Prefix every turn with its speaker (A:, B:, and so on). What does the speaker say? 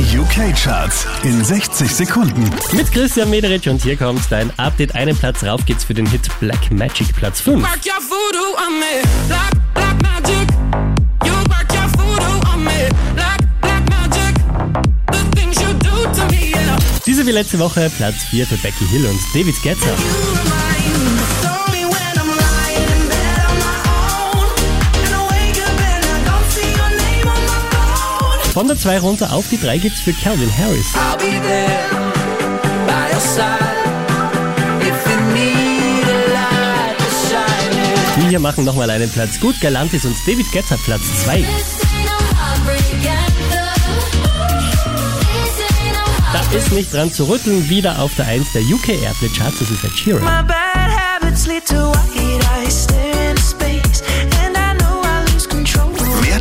A: Die UK-Charts in 60 Sekunden.
B: Mit Christian Mederich und hier kommt dein Update. Einen Platz rauf geht's für den Hit Black Magic, Platz 5.
C: Work your voodoo on me, black, black magic. You work your voodoo on me, black, black magic. The things you do to me, yeah.
B: Diese wie letzte Woche Platz 4 für Becky Hill und David Guetta. Von der 2 runter auf die 3 geht's für Calvin Harris. Die hier machen nochmal einen Platz gut. Galantis und David Guetta Platz 2. Da ist nicht dran zu rütteln. Wieder auf der 1 der UK Airplay Charts. Das ist Ed Sheeran.